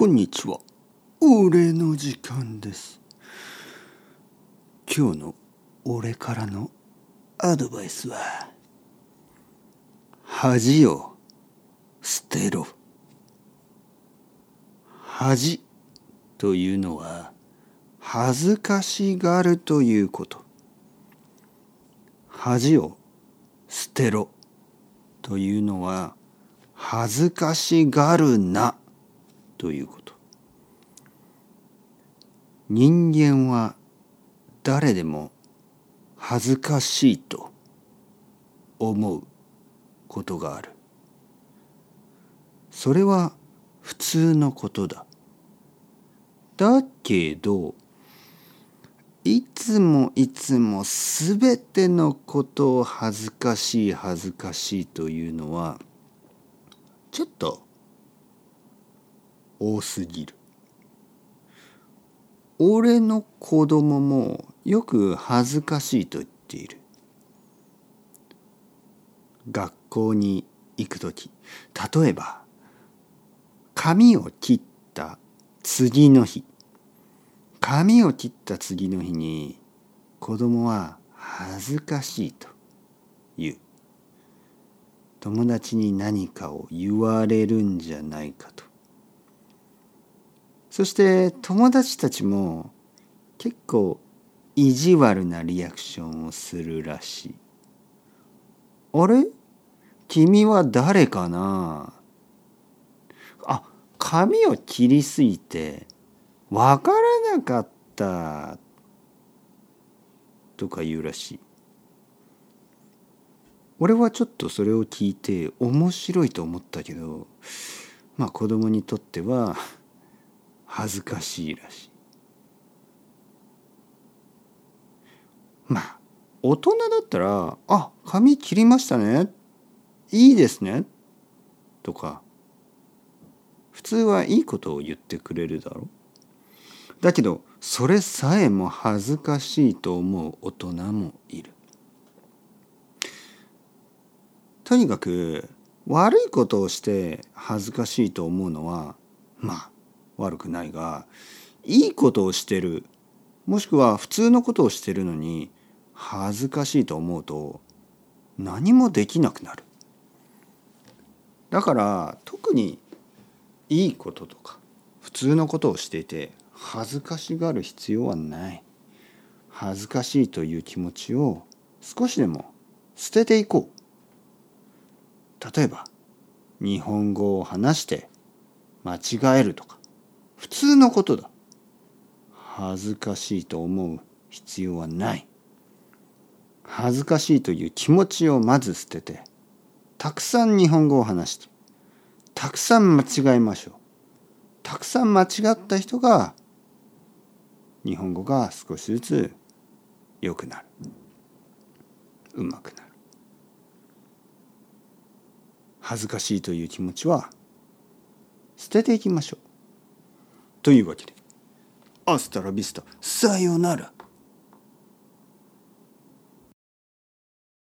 こんにちは。俺の時間です。今日の俺からのアドバイスは、恥を捨てろ。恥というのは、恥ずかしがるということ。恥を捨てろというのは、恥ずかしがるなということ。人間は誰でも恥ずかしいと思うことがある。それは普通のことだ。だけど、いつもいつもすべてのことを恥ずかしい恥ずかしいというのはちょっと多すぎる。俺の子供もよく恥ずかしいと言っている。学校に行くとき、例えば髪を切った次の日、髪を切った次の日に子供は恥ずかしいと言う。友達に何かを言われるんじゃないかと。そして友達たちも結構意地悪なリアクションをするらしい。あれ？君は誰かな？あ、髪を切りすぎてわからなかったとか言うらしい。俺はちょっとそれを聞いて面白いと思ったけどまあ子供にとっては恥ずかしいらしい。まあ大人だったら「あ髪切りましたねいいですね」とか普通はいいことを言ってくれるだろう。だけどそれさえも恥ずかしいと思う大人もいる。とにかく悪いことをして恥ずかしいと思うのはまあ悪くないがいいことをしてるもしくは普通のことをしてるのに恥ずかしいと思うと何もできなくなる。だから特にいいこととか普通のことをしていて恥ずかしがる必要はない。恥ずかしいという気持ちを少しでも捨てていこう。例えば日本語を話して間違えるとか普通のことだ。恥ずかしいと思う必要はない。恥ずかしいという気持ちをまず捨ててたくさん日本語を話してたくさん間違えましょう。たくさん間違った人が日本語が少しずつ良くなる。うまくなる。恥ずかしいという気持ちは捨てていきましょう。というわけで、アスタラビスタ、さようなら。